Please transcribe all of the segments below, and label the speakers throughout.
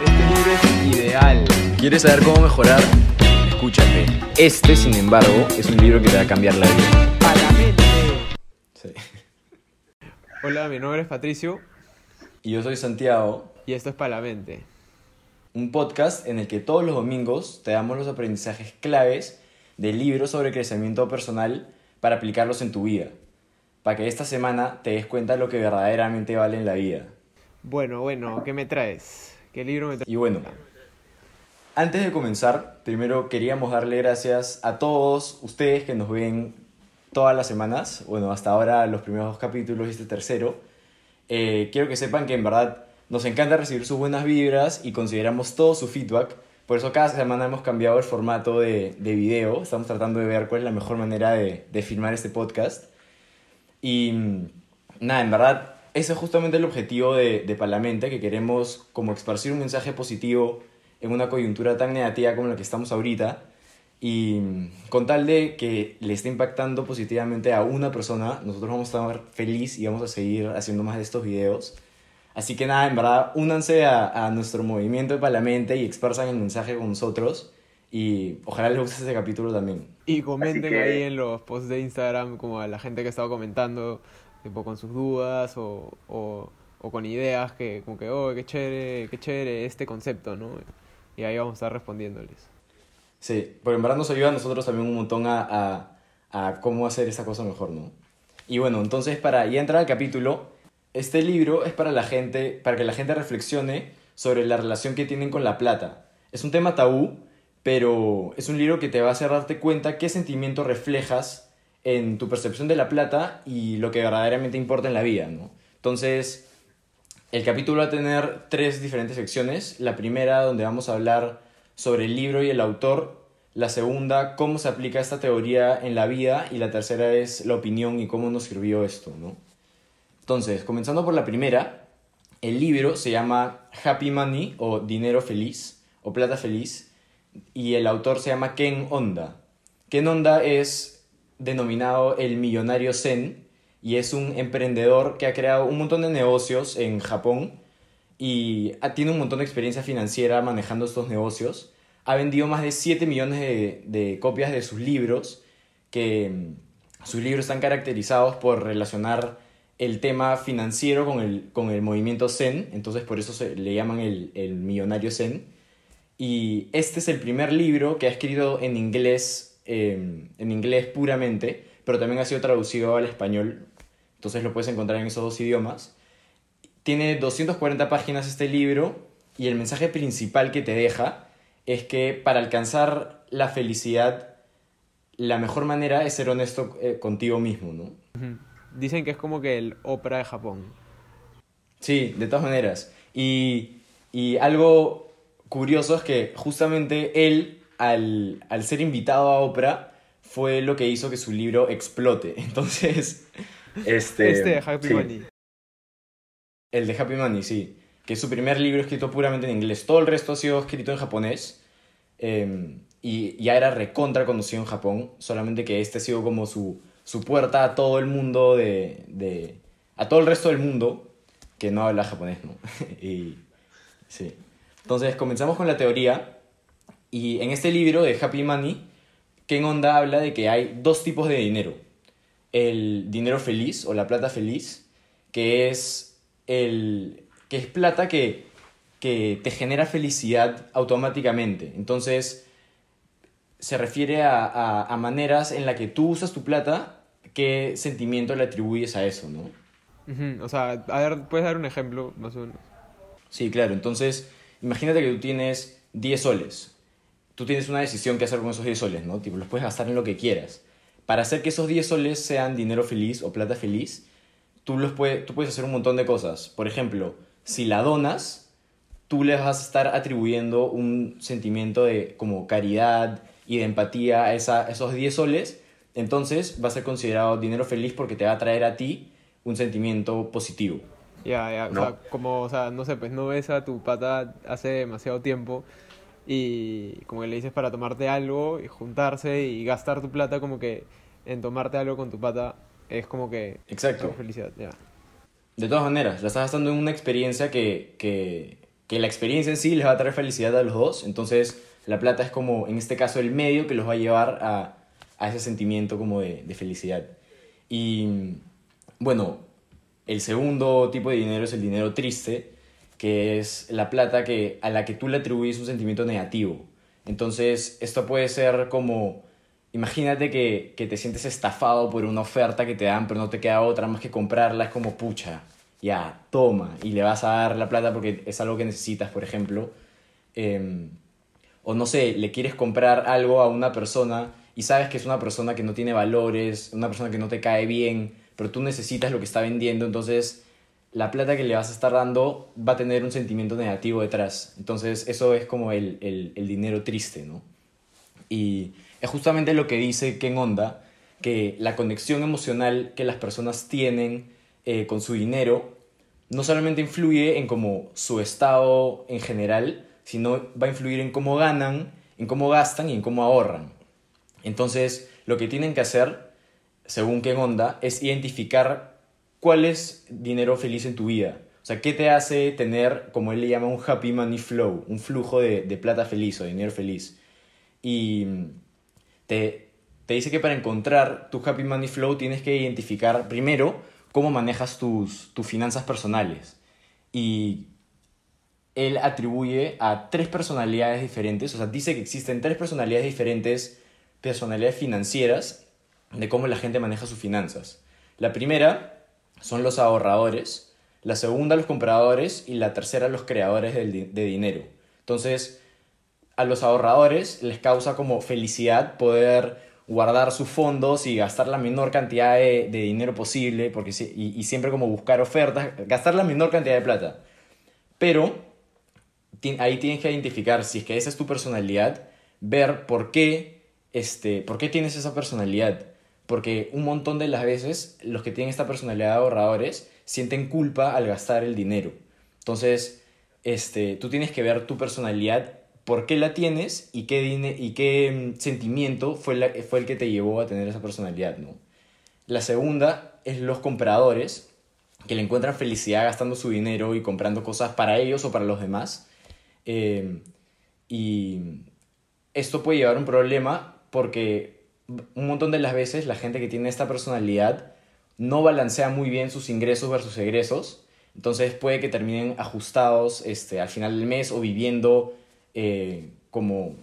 Speaker 1: Este libro es ideal.
Speaker 2: ¿Quieres saber cómo mejorar? Escúchate. Este, sin embargo, es un libro que te va a cambiar la vida.
Speaker 1: Para la mente.
Speaker 2: Sí.
Speaker 1: Hola, mi nombre es Patricio
Speaker 2: Y yo soy Santiago,
Speaker 1: y esto es Para la mente.
Speaker 2: un podcast en el que todos los domingos te damos los aprendizajes claves de libros sobre crecimiento personal para aplicarlos en tu vida. Para que esta semana te des cuenta de lo que verdaderamente vale en la vida.
Speaker 1: Bueno, bueno, ¿qué me traes? ¿Qué libro?
Speaker 2: Y bueno, antes de comenzar, primero queríamos darle gracias a todos ustedes que nos ven todas las semanas. Bueno, hasta ahora los primeros dos capítulos y este tercero. Eh, quiero que sepan que en verdad nos encanta recibir sus buenas vibras y consideramos todo su feedback. Por eso cada semana hemos cambiado el formato de, de video. Estamos tratando de ver cuál es la mejor manera de, de filmar este podcast. Y mm, nada, en verdad, ese es justamente el objetivo de, de Palamente, que queremos como esparcir un mensaje positivo en una coyuntura tan negativa como la que estamos ahorita. Y con tal de que le esté impactando positivamente a una persona, nosotros vamos a estar feliz y vamos a seguir haciendo más de estos videos. Así que nada, en verdad, únanse a, a nuestro movimiento de Palamente y expresan el mensaje con nosotros. Y ojalá les guste este capítulo también.
Speaker 1: Y comenten
Speaker 3: que-
Speaker 1: ahí en los posts de Instagram como a la gente que ha estado comentando, tipo con sus dudas o, o, o con ideas que como que, oh, qué chévere, qué chévere este concepto, ¿no? Y ahí vamos a estar respondiéndoles.
Speaker 2: Sí, porque en verdad nos ayuda a nosotros también un montón a, a, a cómo hacer esa cosa mejor, ¿no? Y bueno, entonces para ya entrar al capítulo, este libro es para la gente, para que la gente reflexione sobre la relación que tienen con la plata. Es un tema tabú, pero es un libro que te va a hacer darte cuenta qué sentimiento reflejas en tu percepción de la plata y lo que verdaderamente importa en la vida, ¿no? Entonces, el capítulo va a tener tres diferentes secciones. La primera, donde vamos a hablar sobre el libro y el autor. La segunda, cómo se aplica esta teoría en la vida. Y la tercera es la opinión y cómo nos sirvió esto, ¿no? Entonces, comenzando por la primera, el libro se llama Happy Money o Dinero Feliz o Plata Feliz y el autor se llama Ken Honda. Ken Honda es denominado el millonario zen y es un emprendedor que ha creado un montón de negocios en Japón y tiene un montón de experiencia financiera manejando estos negocios. Ha vendido más de 7 millones de, de copias de sus libros, que mm, sus libros están caracterizados por relacionar el tema financiero con el, con el movimiento zen, entonces por eso se, le llaman el, el millonario zen. Y este es el primer libro que ha escrito en inglés, eh, en inglés puramente, pero también ha sido traducido al español, entonces lo puedes encontrar en esos dos idiomas. Tiene 240 páginas este libro y el mensaje principal que te deja es que para alcanzar la felicidad, la mejor manera es ser honesto eh, contigo mismo, ¿no?
Speaker 1: Dicen que es como que el Oprah de Japón.
Speaker 2: Sí, de todas maneras. Y, y algo curioso es que justamente él, al, al ser invitado a Oprah, fue lo que hizo que su libro explote. Entonces, este...
Speaker 1: Este de Happy
Speaker 2: sí,
Speaker 1: Money.
Speaker 2: El de Happy Money, sí. Que es su primer libro escrito puramente en inglés. Todo el resto ha sido escrito en japonés. eh, y ya era recontra conocido en Japón. Solamente que este ha sido como su, su puerta a todo el mundo de, de... A todo el resto del mundo que no habla japonés, ¿no? y... Sí. Entonces comenzamos con la teoría. Y en este libro de Happy Money, Ken Honda habla de que hay dos tipos de dinero. El dinero feliz o la plata feliz, que es, el, que es plata que, que te genera felicidad automáticamente. Entonces, se refiere a, a, a maneras en las que tú usas tu plata, qué sentimiento le atribuyes a eso, ¿no?
Speaker 1: Ujú, O sea, a ver, ¿puedes dar un ejemplo más o menos?
Speaker 2: Sí, claro. Entonces, imagínate que tú tienes 10 soles. Tú tienes una decisión que hacer con esos 10 soles, ¿no? Tipo, los puedes gastar en lo que quieras. Para hacer que esos 10 soles sean dinero feliz o plata feliz, tú, los puede- tú puedes hacer un montón de cosas. Por ejemplo, si la donas, tú les vas a estar atribuyendo un sentimiento de como caridad y de empatía a, esa- a esos 10 soles. Entonces va a ser considerado dinero feliz porque te va a traer a ti un sentimiento positivo.
Speaker 1: Ya, ya,
Speaker 2: No.
Speaker 1: o sea, como, o sea, no sé, pues no ves a tu pata hace demasiado tiempo y como que le dices para tomarte algo y juntarse y gastar tu plata como que en tomarte algo con tu pata es como que
Speaker 2: Exacto.
Speaker 1: felicidad, ya.
Speaker 2: De todas maneras, la estás gastando en una experiencia que, que, que la experiencia en sí les va a traer felicidad a los dos. Entonces, la plata es como, en este caso, el medio que los va a llevar a, a ese sentimiento como de, de felicidad. Y bueno, el segundo tipo de dinero es el dinero triste, que es la plata que, a la que tú le atribuyes un sentimiento negativo. Entonces, esto puede ser como, imagínate que, que te sientes estafado por una oferta que te dan, pero no te queda otra más que comprarla, es como pucha, ya, toma, y le vas a dar la plata porque es algo que necesitas, por ejemplo. Em, o no sé, le quieres comprar algo a una persona y sabes que es una persona que no tiene valores, una persona que no te cae bien, pero tú necesitas lo que está vendiendo, entonces la plata que le vas a estar dando va a tener un sentimiento negativo detrás. Entonces eso es como el, el, dinero triste, ¿no? Y es justamente lo que dice Ken Onda, que la conexión emocional que las personas tienen eh, con su dinero no solamente influye en como su estado en general, sino va a influir en cómo ganan, en cómo gastan y en cómo ahorran. Entonces, lo que tienen que hacer, según Ken Onda, es identificar cuál es dinero feliz en tu vida. O sea, ¿qué te hace tener, como él le llama, un happy money flow, un flujo de, de plata feliz o dinero feliz? Y te, te dice que para encontrar tu happy money flow tienes que identificar primero cómo manejas tus, tus finanzas personales. Y él atribuye a tres personalidades diferentes, o sea, dice que existen tres personalidades diferentes, personalidades financieras, de cómo la gente maneja sus finanzas. La primera son los ahorradores, la segunda los compradores y la tercera los creadores de, dinero. Entonces, a los ahorradores les causa como felicidad poder guardar sus fondos y gastar la menor cantidad de, de dinero posible, porque, y, y, siempre como buscar ofertas, gastar la menor cantidad de plata. Pero ahí tienes que identificar si es que esa es tu personalidad, ver por qué, este, por qué tienes esa personalidad. Porque un montón de las veces los que tienen esta personalidad de ahorradores sienten culpa al gastar el dinero. Entonces, este, tú tienes que ver tu personalidad por qué la tienes y qué, y qué mm, sentimiento fue, la, fue el que te llevó a tener esa personalidad, ¿no? La segunda es los compradores, que le encuentran felicidad gastando su dinero y comprando cosas para ellos o para los demás. Eh, y esto puede llevar a un problema porque un montón de las veces la gente que tiene esta personalidad no balancea muy bien sus ingresos versus egresos. Entonces puede que terminen ajustados este, al final del mes o viviendo eh, como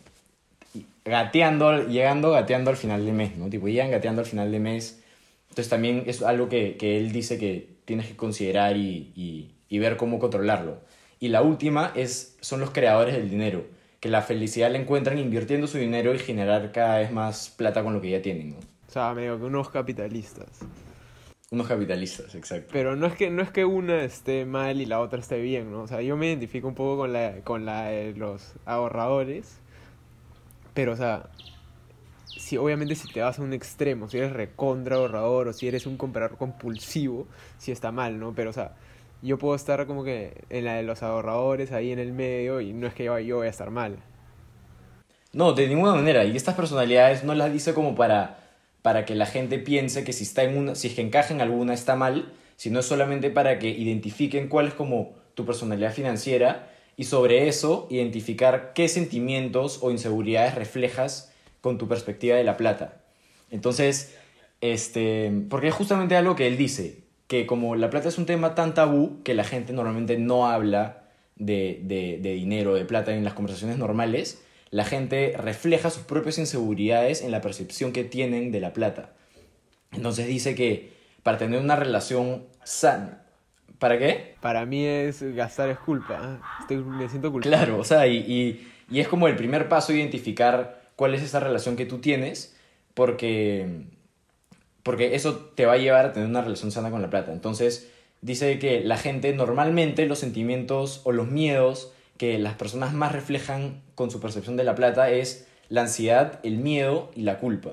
Speaker 2: gateando, llegando gateando al final del mes, ¿no? Tipo, llegan gateando al final del mes. Entonces también es algo que, que él dice que tienes que considerar y, y, y, ver cómo controlarlo. Y la última es, son los creadores del dinero, que la felicidad la encuentran invirtiendo su dinero y generar cada vez más plata con lo que ya tienen, ¿no?
Speaker 1: O sea, medio que unos capitalistas.
Speaker 2: Unos capitalistas, exacto.
Speaker 1: Pero no es que no es que una esté mal y la otra esté bien, ¿no? O sea, yo me identifico un poco con la con la de los ahorradores. Pero o sea, si obviamente si te vas a un extremo, si eres recontra ahorrador o si eres un comprador compulsivo, si está mal, ¿no? Pero o sea, yo puedo estar como que en la de los ahorradores ahí en el medio y no es que yo, yo voy a estar mal.
Speaker 2: No, de ninguna manera. Y estas personalidades no las dice como para para que la gente piense que si, está en una, si es que encaja en alguna está mal, sino solamente para que identifiquen cuál es como tu personalidad financiera y sobre eso identificar qué sentimientos o inseguridades reflejas con tu perspectiva de la plata. Entonces, este, porque es justamente algo que él dice, que como la plata es un tema tan tabú que la gente normalmente no habla de, de, de dinero, de plata en las conversaciones normales, la gente refleja sus propias inseguridades en la percepción que tienen de la plata. Entonces dice que para tener una relación sana, ¿para qué?
Speaker 1: Para mí es gastar es culpa, Estoy, me siento culpable.
Speaker 2: Claro, o sea, y, y, y es como el primer paso identificar cuál es esa relación que tú tienes, porque, porque eso te va a llevar a tener una relación sana con la plata. Entonces dice que la gente normalmente los sentimientos o los miedos que las personas más reflejan con su percepción de la plata es la ansiedad, el miedo y la culpa.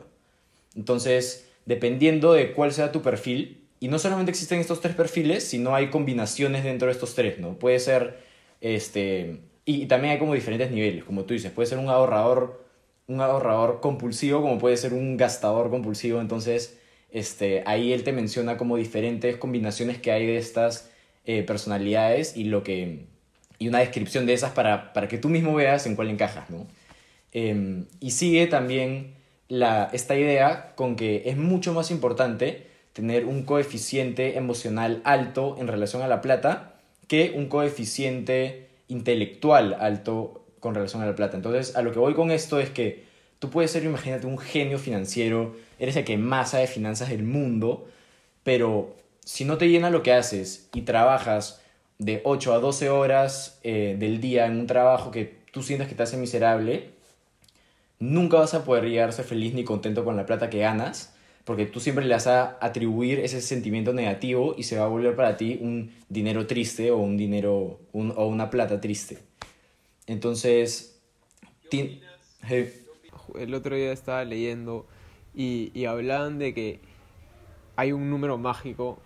Speaker 2: Entonces, dependiendo de cuál sea tu perfil, y no solamente existen estos tres perfiles, sino hay combinaciones dentro de estos tres, ¿no? Puede ser, este, y también hay como diferentes niveles, como tú dices, puede ser un ahorrador, un ahorrador compulsivo, como puede ser un gastador compulsivo, entonces, este, ahí él te menciona como diferentes combinaciones que hay de estas eh, personalidades y lo que y una descripción de esas para, para que tú mismo veas en cuál encajas, ¿no? Em, y sigue también la, esta idea con que es mucho más importante tener un coeficiente emocional alto en relación a la plata que un coeficiente intelectual alto con relación a la plata. Entonces, a lo que voy con esto es que tú puedes ser, imagínate, un genio financiero, eres el que más sabe de finanzas del mundo, pero si no te llena lo que haces y trabajas de 8 a 12 horas eh, del día en un trabajo que tú sientes que te hace miserable, nunca vas a poder llegar a ser feliz ni contento con la plata que ganas, porque tú siempre le vas a atribuir ese sentimiento negativo y se va a volver para ti un dinero triste o un dinero o una plata triste. Entonces,
Speaker 1: el otro día estaba leyendo y, y hablaban de que hay un número mágico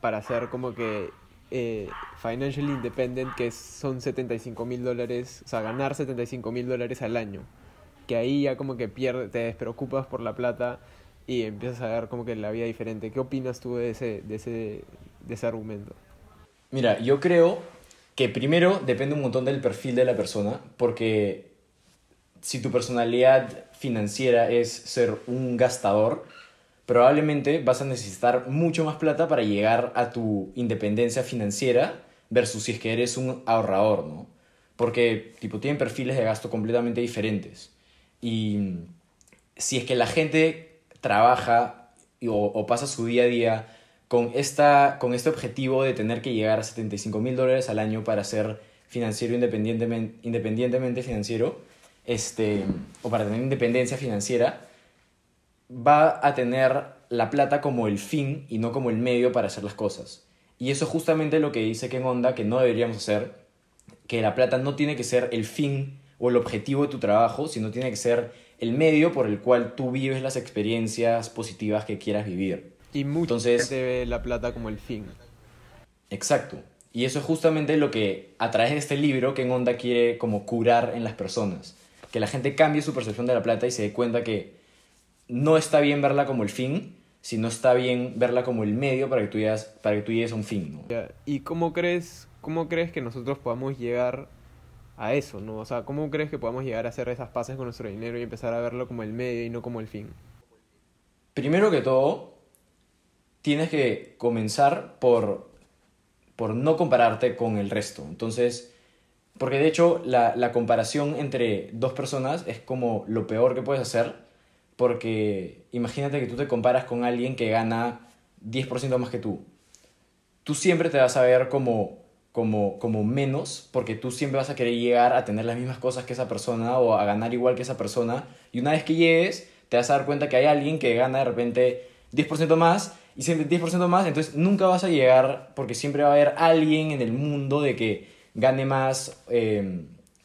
Speaker 1: para ser como que eh, financial independent, que son 75 mil dólares, o sea, ganar 75 mil dólares al año. Que ahí ya como que pierdes, te despreocupas por la plata y empiezas a ver como que la vida diferente. ¿Qué opinas tú de ese, de ese, de ese argumento?
Speaker 2: Mira, yo creo que primero depende un montón del perfil de la persona, porque si tu personalidad financiera es ser un gastador, probablemente vas a necesitar mucho más plata para llegar a tu independencia financiera versus si es que eres un ahorrador, ¿no? Porque, tipo, tienen perfiles de gasto completamente diferentes. Y si es que la gente trabaja o, pasa su día a día con, esta, con este objetivo de tener que llegar a 75 mil dólares al año para ser financiero independientemente, independientemente financiero, este, o para tener independencia financiera, va a tener la plata como el fin y no como el medio para hacer las cosas. Y eso es justamente lo que dice Ken Onda que no deberíamos hacer, que la plata no tiene que ser el fin o el objetivo de tu trabajo, sino tiene que ser el medio por el cual tú vives las experiencias positivas que quieras vivir.
Speaker 1: Y mucho Entonces, ve la plata como el fin.
Speaker 2: Exacto. Y eso es justamente lo que a través de este libro Ken Onda quiere como curar en las personas. Que la gente cambie su percepción de la plata y se dé cuenta que no está bien verla como el fin, sino está bien verla como el medio para que tú llegues, para que tú llegues a un fin.
Speaker 1: ¿Y cómo crees, cómo crees que nosotros podamos llegar a eso? ¿no? O sea, ¿cómo crees que podamos llegar a hacer esas pases con nuestro dinero y empezar a verlo como el medio y no como el fin?
Speaker 2: Primero que todo, tienes que comenzar por, por no compararte con el resto. Entonces, porque de hecho la, la comparación entre dos personas es como lo peor que puedes hacer porque imagínate que tú te comparas con alguien que gana 10% más que tú. Tú siempre te vas a ver como, como, como menos, porque tú siempre vas a querer llegar a tener las mismas cosas que esa persona o a ganar igual que esa persona. Y una vez que llegues, te vas a dar cuenta que hay alguien que gana de repente 10% más y siempre 10% más, entonces nunca vas a llegar porque siempre va a haber alguien en el mundo de que gane más, eh,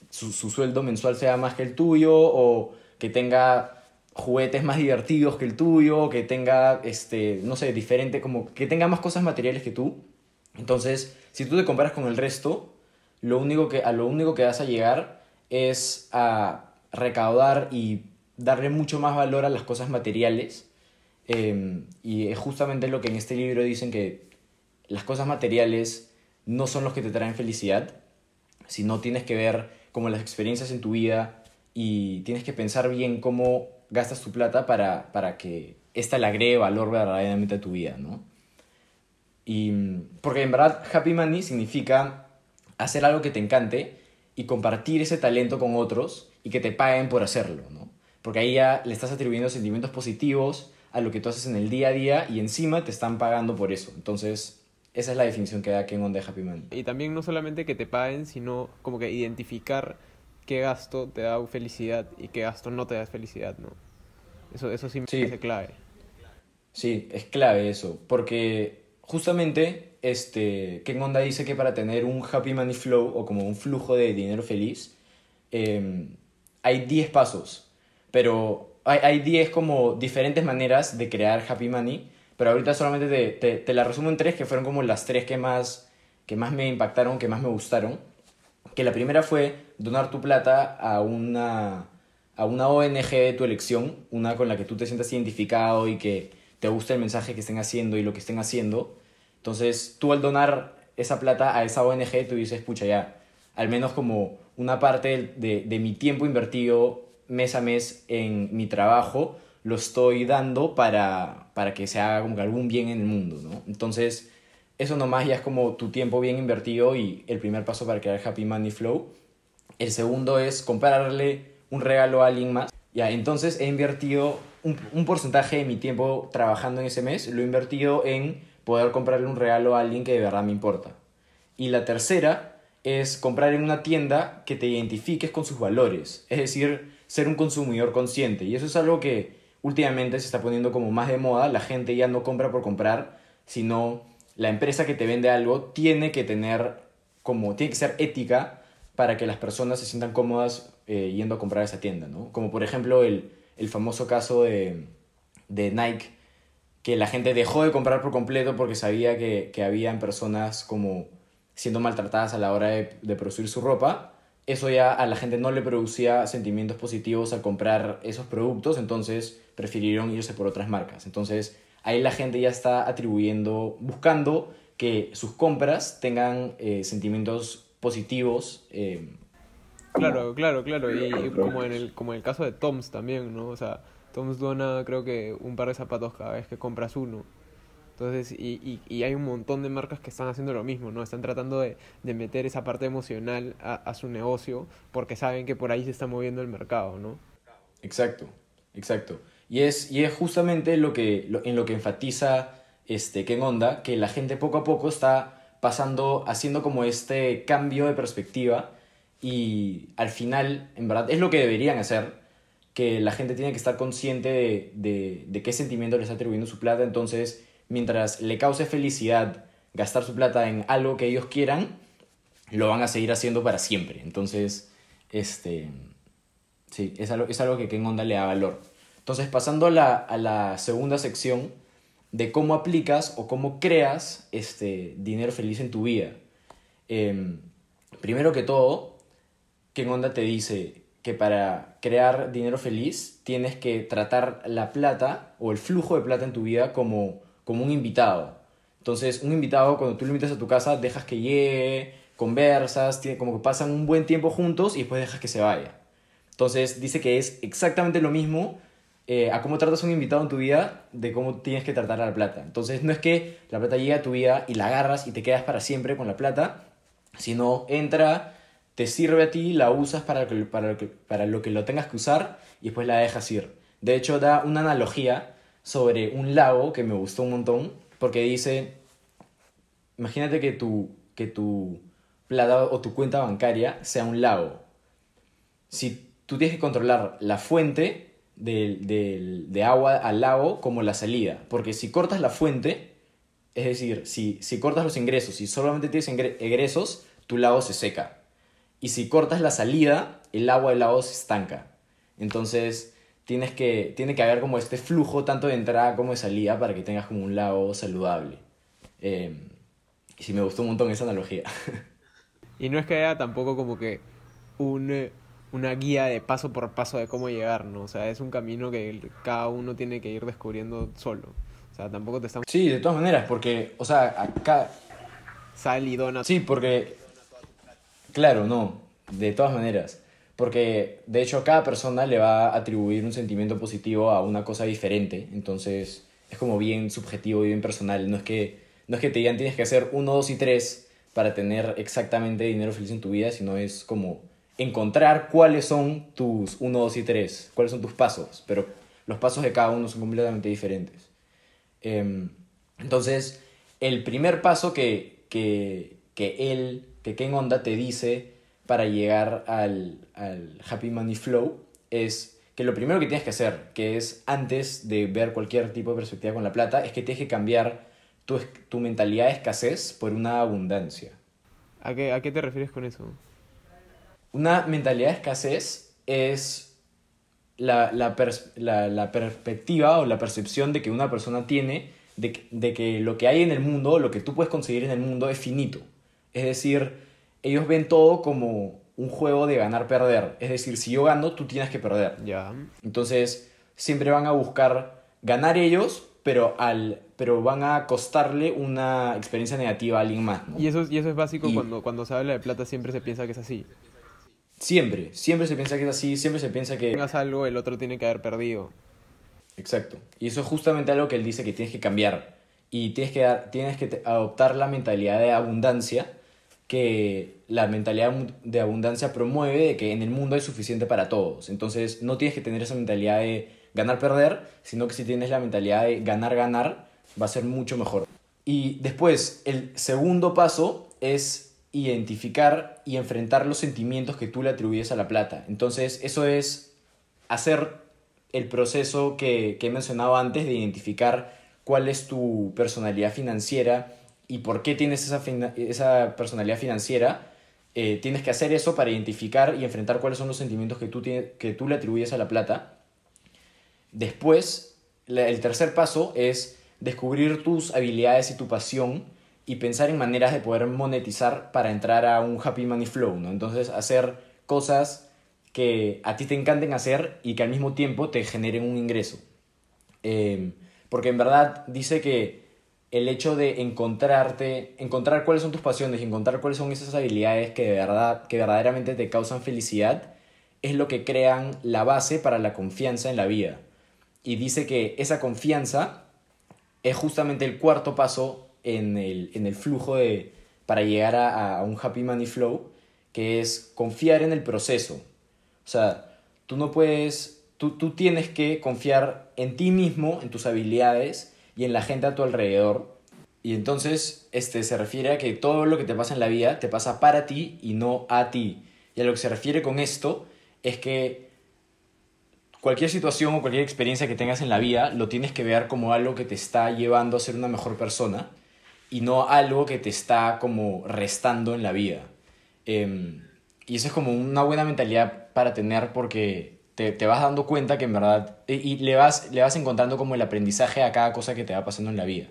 Speaker 2: su, su sueldo mensual sea más que el tuyo o que tenga juguetes más divertidos que el tuyo, que tenga, este, no sé, diferente, como que tenga más cosas materiales que tú. Entonces, si tú te comparas con el resto, lo único que, a lo único que vas a llegar es a recaudar y darle mucho más valor a las cosas materiales. Em, y es justamente lo que en este libro dicen que las cosas materiales no son los que te traen felicidad, sino tienes que ver como las experiencias en tu vida y tienes que pensar bien cómo gastas tu plata para, para que esta le agregue valor verdaderamente a tu vida, ¿no? Y, porque en verdad happy money significa hacer algo que te encante y compartir ese talento con otros y que te paguen por hacerlo, ¿no? Porque ahí ya le estás atribuyendo sentimientos positivos a lo que tú haces en el día a día y encima te están pagando por eso. Entonces, esa es la definición que da Ken On de Happy Money.
Speaker 1: Y también no solamente que te paguen, sino como que identificar qué gasto te da felicidad y qué gasto no te da felicidad, ¿no? Eso, eso sí me parece clave.
Speaker 2: Sí, es clave eso, porque justamente este, Ken Onda dice que para tener un happy money flow o como un flujo de dinero feliz, em, hay 10 pasos, pero hay 10 como diferentes maneras de crear happy money, pero ahorita solamente te, te, te, la resumo en tres que fueron como las tres que más, que más me impactaron, que más me gustaron. Que la primera fue donar tu plata a una, a una ONG de tu elección, una con la que tú te sientas identificado y que te gusta el mensaje que estén haciendo y lo que estén haciendo. Entonces, tú al donar esa plata a esa ONG, tú dices, pucha, ya, al menos como una parte de, de mi tiempo invertido mes a mes en mi trabajo, lo estoy dando para, para que se haga algún bien en el mundo, ¿no? Entonces, eso nomás ya es como tu tiempo bien invertido y el primer paso para crear Happy Money Flow. El segundo es comprarle un regalo a alguien más. Ya, entonces he invertido un, un porcentaje de mi tiempo trabajando en ese mes, lo he invertido en poder comprarle un regalo a alguien que de verdad me importa. Y la tercera es comprar en una tienda que te identifiques con sus valores, es decir, ser un consumidor consciente. Y eso es algo que últimamente se está poniendo como más de moda, la gente ya no compra por comprar, sino la empresa que te vende algo tiene que tener como, tiene que ser ética para que las personas se sientan cómodas eh, yendo a comprar esa tienda, ¿no? Como por ejemplo el, el famoso caso de, de Nike, que la gente dejó de comprar por completo porque sabía que, que habían personas como siendo maltratadas a la hora de, de, producir su ropa. Eso ya a la gente no le producía sentimientos positivos al comprar esos productos, entonces prefirieron irse por otras marcas. Entonces ahí la gente ya está atribuyendo, buscando que sus compras tengan eh, sentimientos positivos. Eh,
Speaker 1: claro, claro, claro. Y, y, como, en el, como en el caso de Toms también, ¿no? O sea, Toms dona creo que un par de zapatos cada vez que compras uno. Entonces, y, y, y, hay un montón de marcas que están haciendo lo mismo, ¿no? Están tratando de, de meter esa parte emocional a, a, su negocio porque saben que por ahí se está moviendo el mercado, ¿no?
Speaker 2: Exacto, exacto. Y es, y es justamente lo que, lo, en lo que enfatiza este, Ken Onda, que la gente poco a poco está pasando, haciendo como este cambio de perspectiva y al final, en verdad, es lo que deberían hacer, que la gente tiene que estar consciente de, de, de qué sentimiento le está atribuyendo su plata, entonces mientras le cause felicidad gastar su plata en algo que ellos quieran, lo van a seguir haciendo para siempre. Entonces, este, sí, es algo, es algo que Ken Onda le da valor. Entonces, pasando a la, a la segunda sección de cómo aplicas o cómo creas este dinero feliz en tu vida. Eh, primero que todo, Ken Onda te dice que para crear dinero feliz tienes que tratar la plata o el flujo de plata en tu vida como como un invitado. Entonces, un invitado, cuando tú lo invitas a tu casa, dejas que llegue, conversas, tiene, como que pasan un buen tiempo juntos y después dejas que se vaya. Entonces, dice que es exactamente lo mismo eh, a cómo tratas a un invitado en tu vida de cómo tienes que tratar a la plata. Entonces, no es que la plata llegue a tu vida y la agarras y te quedas para siempre con la plata, sino entra, te sirve a ti, la usas para, para, para lo que lo tengas que usar y después la dejas ir. De hecho, da una analogía sobre un lago que me gustó un montón, porque dice, imagínate que tu, que tu plata o tu cuenta bancaria sea un lago. Si tú tienes que controlar la fuente de, de, de agua al lago como la salida, porque si cortas la fuente, es decir, si, si cortas los ingresos, si solamente tienes ingresos, tu lago se seca. Y si cortas la salida, el agua del lago se estanca. Entonces, tienes que, tiene que haber como este flujo tanto de entrada como de salida para que tengas como un lago saludable. Eh, y sí me gustó un montón esa analogía.
Speaker 1: Y no es que haya tampoco como que un, una guía de paso por paso de cómo llegar, ¿no? O sea, es un camino que cada uno tiene que ir descubriendo solo. O sea, tampoco te estamos...
Speaker 2: Sí, de todas maneras, porque, o sea, acá...
Speaker 1: Sal y dona...
Speaker 2: Sí, porque... Claro, no, de todas maneras. Porque de hecho cada persona le va a atribuir un sentimiento positivo a una cosa diferente. Entonces es como bien subjetivo y bien personal. No es que, no es que te digan tienes que hacer uno, dos y tres para tener exactamente dinero feliz en tu vida, sino es como encontrar cuáles son tus uno, dos y tres, cuáles son tus pasos. Pero los pasos de cada uno son completamente diferentes. Eh, entonces, el primer paso que, que, que él, que Ken Onda te dice para llegar al, al Happy Money Flow es que lo primero que tienes que hacer, que es antes de ver cualquier tipo de perspectiva con la plata, es que tienes que cambiar tu, tu mentalidad de escasez por una abundancia.
Speaker 1: ¿A qué, ¿A qué te refieres con eso?
Speaker 2: Una mentalidad de escasez es la, la, pers la, la perspectiva o la percepción de que una persona tiene de, de que lo que hay en el mundo, lo que tú puedes conseguir en el mundo es finito. Es decir, ellos ven todo como un juego de ganar-perder. Es decir, si yo gano, tú tienes que perder.
Speaker 1: Ya.
Speaker 2: Entonces, siempre van a buscar ganar ellos pero, al, pero van a costarle una experiencia negativa a alguien más. ¿no?
Speaker 1: Y eso, y eso es básico
Speaker 2: Y-
Speaker 1: cuando, cuando se habla de plata, siempre se piensa que es así.
Speaker 2: Siempre, siempre se piensa que es así, siempre se piensa que...
Speaker 1: Tengas algo, el otro tiene que haber perdido.
Speaker 2: Exacto. Y eso es justamente algo que él dice que tienes que cambiar. Y tienes que, dar- tienes que adoptar la mentalidad de abundancia, que la mentalidad de abundancia promueve que en el mundo hay suficiente para todos. Entonces no tienes que tener esa mentalidad de ganar-perder, sino que si tienes la mentalidad de ganar-ganar, va a ser mucho mejor. Y después, el segundo paso es identificar y enfrentar los sentimientos que tú le atribuyes a la plata. Entonces, eso es hacer el proceso que, que he mencionado antes de identificar cuál es tu personalidad financiera y por qué tienes esa, esa personalidad financiera. Eh, tienes que hacer eso para identificar y enfrentar cuáles son los sentimientos que tú, que tú le atribuyes a la plata. Después, el tercer paso es descubrir tus habilidades y tu pasión y pensar en maneras de poder monetizar para entrar a un happy money flow, ¿no? Entonces, hacer cosas que a ti te encanten hacer y que al mismo tiempo te generen un ingreso. Eh, porque en verdad dice que el hecho de encontrarte, encontrar cuáles son tus pasiones encontrar cuáles son esas habilidades que, de verdad, que verdaderamente te causan felicidad, es lo que crean la base para la confianza en la vida. Y dice que esa confianza es justamente el cuarto paso en el, en el flujo de, para llegar a, a un happy money flow, que es confiar en el proceso. O sea, tú no puedes, tú, tú tienes que confiar en ti mismo, en tus habilidades y en la gente a tu alrededor. Y entonces este, se refiere a que todo lo que te pasa en la vida te pasa para ti y no a ti. Y a lo que se refiere con esto es que cualquier situación o cualquier experiencia que tengas en la vida lo tienes que ver como algo que te está llevando a ser una mejor persona y no algo que te está como restando en la vida. Em, y eso es como una buena mentalidad para tener porque te, te vas dando cuenta que en verdad... Y, le, vas, le vas encontrando como el aprendizaje a cada cosa que te va pasando en la vida.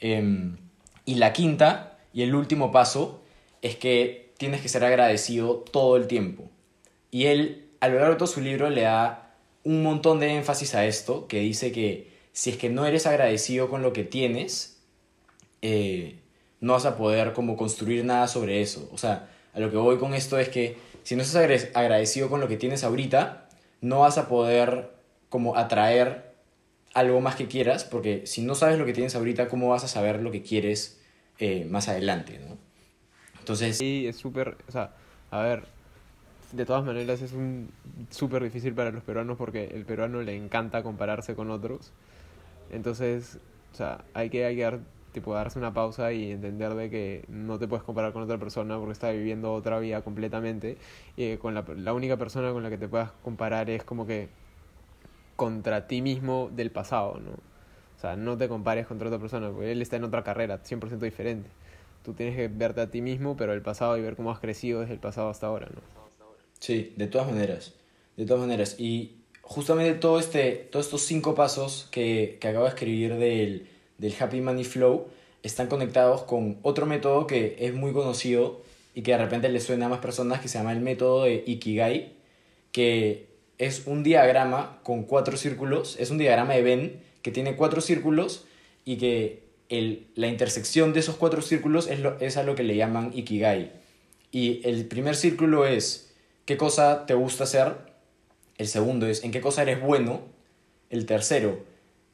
Speaker 2: Em, y la quinta y el último paso es que tienes que ser agradecido todo el tiempo. Y él, a lo largo de todo su libro, le da un montón de énfasis a esto, que dice que si es que no eres agradecido con lo que tienes, eh, no vas a poder como construir nada sobre eso. O sea, a lo que voy con esto es que si no estás agradecido con lo que tienes ahorita, no vas a poder como atraer algo más que quieras, porque si no sabes lo que tienes ahorita, ¿cómo vas a saber lo que quieres eh, más adelante? ¿no? Entonces,
Speaker 1: Sí, es súper, o sea, a ver, de todas maneras es un súper difícil para los peruanos porque el peruano le encanta compararse con otros. Entonces, o sea, hay que, hay que dar, tipo, darse una pausa y entender de que no te puedes comparar con otra persona porque está viviendo otra vida completamente y con la, la única persona con la que te puedas comparar es como que contra ti mismo del pasado, ¿no? O sea, no te compares contra otra persona porque él está en otra carrera 100% diferente. Tú tienes que verte a ti mismo, pero el pasado y ver cómo has crecido desde el pasado hasta ahora, ¿no?
Speaker 2: Sí, de todas maneras. De todas maneras. Y justamente todo este, todos estos cinco pasos que, que acabo de escribir del, del Happy Money Flow están conectados con otro método que es muy conocido y que de repente le suena a más personas que se llama el método de Ikigai, que es un diagrama con cuatro círculos, es un diagrama de Venn que tiene cuatro círculos y que el, la intersección de esos cuatro círculos es, lo, es a lo que le llaman Ikigai. Y el primer círculo es qué cosa te gusta hacer, el segundo es en qué cosa eres bueno, el tercero,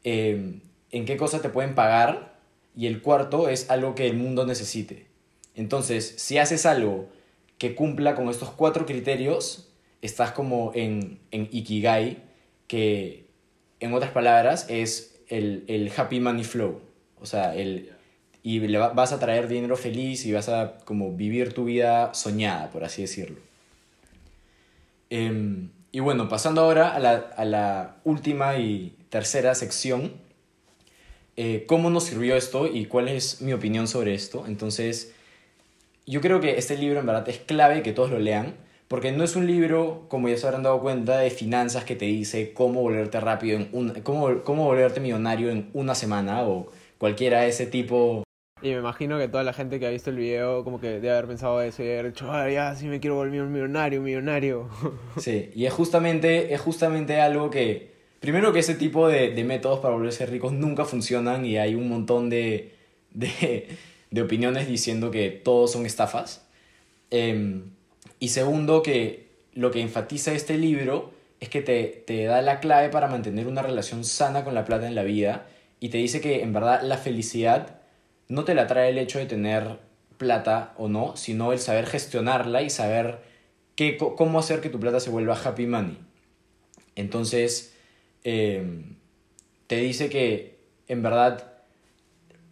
Speaker 2: eh, en qué cosa te pueden pagar y el cuarto es algo que el mundo necesite. Entonces, si haces algo que cumpla con estos cuatro criterios, estás como en, en Ikigai, que en otras palabras es el, el happy money flow. O sea, el, y le va- vas a traer dinero feliz y vas a como vivir tu vida soñada, por así decirlo. Em, y bueno, pasando ahora a la, a la última y tercera sección, eh, ¿cómo nos sirvió esto y cuál es mi opinión sobre esto? Entonces, yo creo que este libro en verdad es clave que todos lo lean, porque no es un libro, como ya se habrán dado cuenta, de finanzas que te dice cómo volverte rápido, en un, cómo, cómo volverte millonario en una semana o cualquiera de ese tipo.
Speaker 1: Y me imagino que toda la gente que ha visto el video como que debe haber pensado eso y haber dicho, ah, ya, sí me quiero volver un millonario, millonario.
Speaker 2: Sí, y es justamente, es justamente algo que primero que ese tipo de, métodos para volverse ricos nunca funcionan y hay un montón de, de, de opiniones diciendo que todos son estafas. Em, y segundo, que lo que enfatiza este libro es que te, te da la clave para mantener una relación sana con la plata en la vida y te dice que en verdad la felicidad no te la trae el hecho de tener plata o no, sino el saber gestionarla y saber qué, cómo hacer que tu plata se vuelva happy money. Entonces, em, te dice que en verdad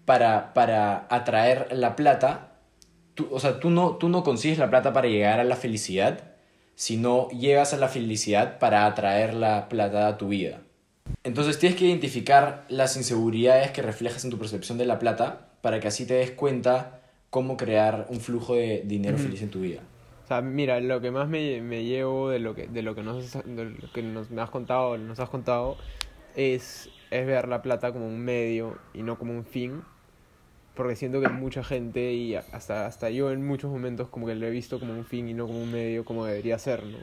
Speaker 2: para, para atraer la plata, tú, o sea, tú no, tú no consigues la plata para llegar a la felicidad, sino llegas a la felicidad para atraer la plata a tu vida. Entonces tienes que identificar las inseguridades que reflejas en tu percepción de la plata para que así te des cuenta cómo crear un flujo de dinero feliz en tu vida.
Speaker 1: Sea, mira, lo que más me, me llevo de lo que, de lo que, nos, de lo que nos me has contado, nos has contado, es, es ver la plata como un medio y no como un fin. Porque siento que mucha gente, y hasta, hasta yo en muchos momentos, como que lo he visto como un fin y no como un medio, como debería ser, ¿no?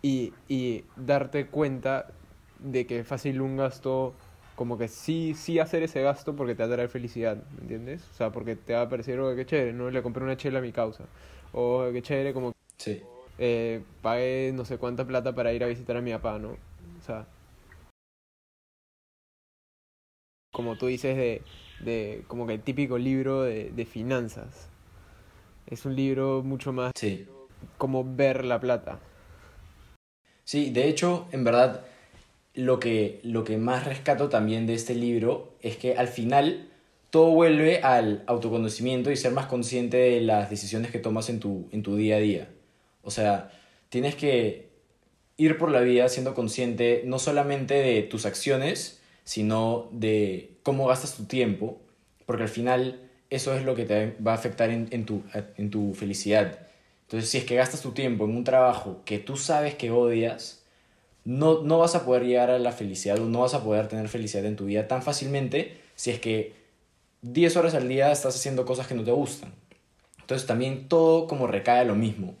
Speaker 1: Y, y darte cuenta de que fácil un gasto, como que sí, sí hacer ese gasto porque te va a traer felicidad, ¿me entiendes? O sea, porque te va a parecer, oh, qué chévere, ¿no? Le compré una chela a mi causa. O qué chévere, como
Speaker 2: Sí.
Speaker 1: eh, pagué no sé cuánta plata para ir a visitar a mi papá, ¿no? O sea, como tú dices, de, de como que el típico libro de, de finanzas. Es un libro mucho más
Speaker 2: Sí.
Speaker 1: como ver la plata.
Speaker 2: Sí, de hecho, en verdad, lo que, lo que más rescato también de este libro es que al final todo vuelve al autoconocimiento y ser más consciente de las decisiones que tomas en tu, en tu día a día. O sea, tienes que ir por la vida siendo consciente no solamente de tus acciones, sino de cómo gastas tu tiempo, porque al final eso es lo que te va a afectar en, en tu, en tu felicidad. Entonces, si es que gastas tu tiempo en un trabajo que tú sabes que odias, no, no vas a poder llegar a la felicidad o no vas a poder tener felicidad en tu vida tan fácilmente si es que 10 horas al día estás haciendo cosas que no te gustan. Entonces también todo como recae a lo mismo.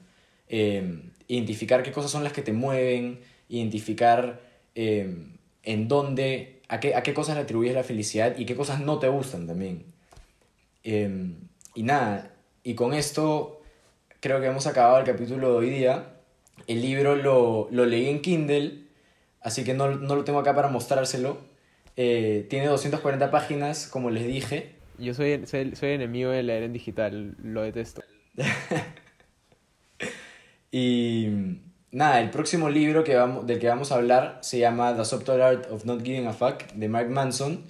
Speaker 2: Eh, identificar qué cosas son las que te mueven, identificar eh, en dónde, a qué, a qué cosas le atribuyes la felicidad y qué cosas no te gustan también. Eh, y nada, y con esto creo que hemos acabado el capítulo de hoy día. El libro lo, lo leí en Kindle, así que no, no lo tengo acá para mostrárselo. Eh, tiene 240 páginas, como les dije.
Speaker 1: Yo soy, soy, soy enemigo de en digital, lo detesto.
Speaker 2: Y nada, el próximo libro que vamos, del que vamos a hablar se llama The Subtle Art of Not Giving a Fuck de Mark Manson.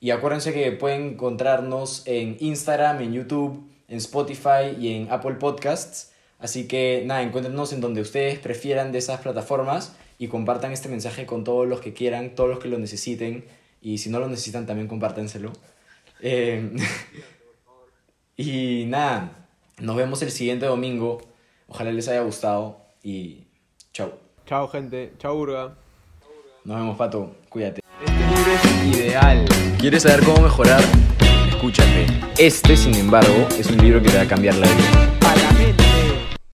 Speaker 2: Y acuérdense que pueden encontrarnos en Instagram, en YouTube, en Spotify y en Apple Podcasts. Así que nada, encuéntrenos en donde ustedes prefieran de esas plataformas y compartan este mensaje con todos los que quieran, todos los que lo necesiten. Y si no lo necesitan, también compártenselo. Eh, y nada, nos vemos el siguiente domingo. Ojalá les haya gustado y chau.
Speaker 1: Chao, gente. Chao, Urga.
Speaker 2: Nos vemos, Pato. Cuídate.
Speaker 1: Este libro es ideal.
Speaker 2: ¿Quieres saber cómo mejorar? Escúchate. Este, sin embargo, es un libro que te va a cambiar la vida.